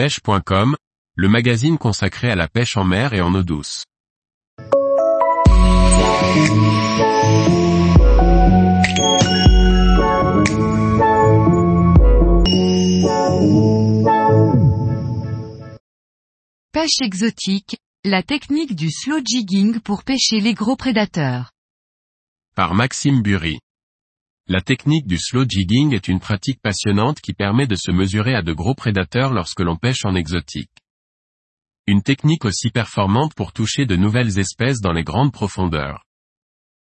pêche.com, le magazine consacré à la pêche en mer et en eau douce. Pêche exotique, la technique du slow jigging pour pêcher les gros prédateurs. Par Maxime Burry. La technique du slow jigging est une pratique passionnante qui permet de se mesurer à de gros prédateurs lorsque l'on pêche en exotique. Une technique aussi performante pour toucher de nouvelles espèces dans les grandes profondeurs.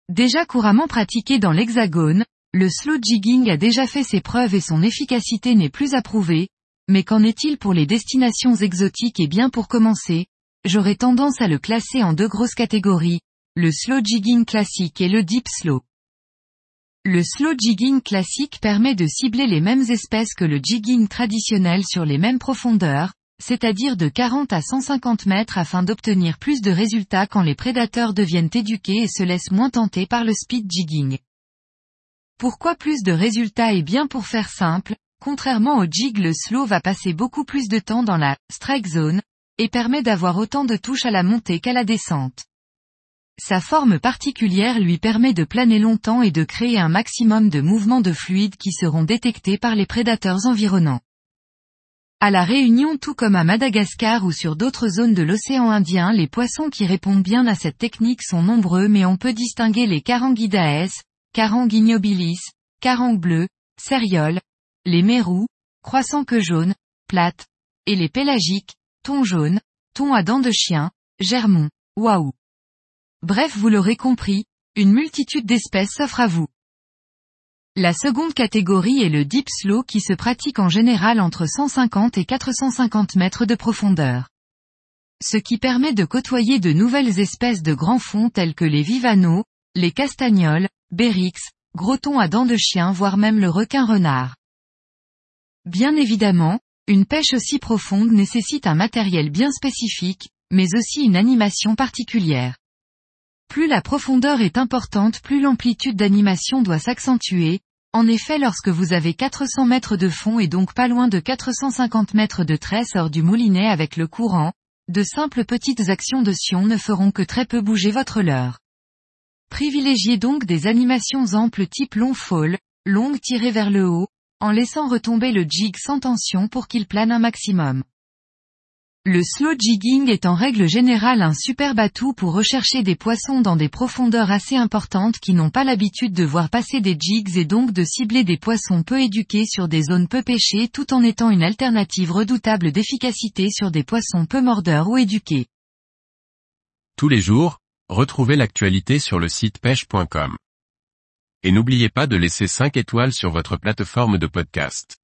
Déjà couramment pratiqué dans l'hexagone, le slow jigging a déjà fait ses preuves et son efficacité n'est plus approuvée, mais qu'en est-il pour les destinations exotiques et bien pour commencer, j'aurais tendance à le classer en deux grosses catégories, le slow jigging classique et le deep slow. Le slow jigging classique permet de cibler les mêmes espèces que le jigging traditionnel sur les mêmes profondeurs, c'est-à-dire de 40 à 150 mètres afin d'obtenir plus de résultats quand les prédateurs deviennent éduqués et se laissent moins tenter par le speed jigging. Pourquoi plus de résultats? Et bien pour faire simple, contrairement au jig le slow va passer beaucoup plus de temps dans la strike zone, et permet d'avoir autant de touches à la montée qu'à la descente. Sa forme particulière lui permet de planer longtemps et de créer un maximum de mouvements de fluide qui seront détectés par les prédateurs environnants. À la Réunion tout comme à Madagascar ou sur d'autres zones de l'océan Indien les poissons qui répondent bien à cette technique sont nombreux mais on peut distinguer les caranguidaes, carangues ignobilis, carangues bleues, cérioles, les mérous, croissants que jaunes, plates, et les pélagiques, thon jaune, thon à dents de chien, germon, waouh. Bref vous l'aurez compris, une multitude d'espèces s'offre à vous. La seconde catégorie est le deep slow qui se pratique en général entre 150 et 450 mètres de profondeur. Ce qui permet de côtoyer de nouvelles espèces de grands fonds tels que les vivanos, les castagnols, bérix, gros à dents de chien voire même le requin renard. Bien évidemment, une pêche aussi profonde nécessite un matériel bien spécifique, mais aussi une animation particulière. Plus la profondeur est importante plus l'amplitude d'animation doit s'accentuer, en effet lorsque vous avez 400 mètres de fond et donc pas loin de 450 mètres de tresse hors du moulinet avec le courant, de simples petites actions de sion ne feront que très peu bouger votre leurre. Privilégiez donc des animations amples type long fall, longue tirée vers le haut, en laissant retomber le jig sans tension pour qu'il plane un maximum. Le slow jigging est en règle générale un superbe atout pour rechercher des poissons dans des profondeurs assez importantes qui n'ont pas l'habitude de voir passer des jigs et donc de cibler des poissons peu éduqués sur des zones peu pêchées tout en étant une alternative redoutable d'efficacité sur des poissons peu mordeurs ou éduqués. Tous les jours, retrouvez l'actualité sur le site pêche.com. Et n'oubliez pas de laisser 5 étoiles sur votre plateforme de podcast.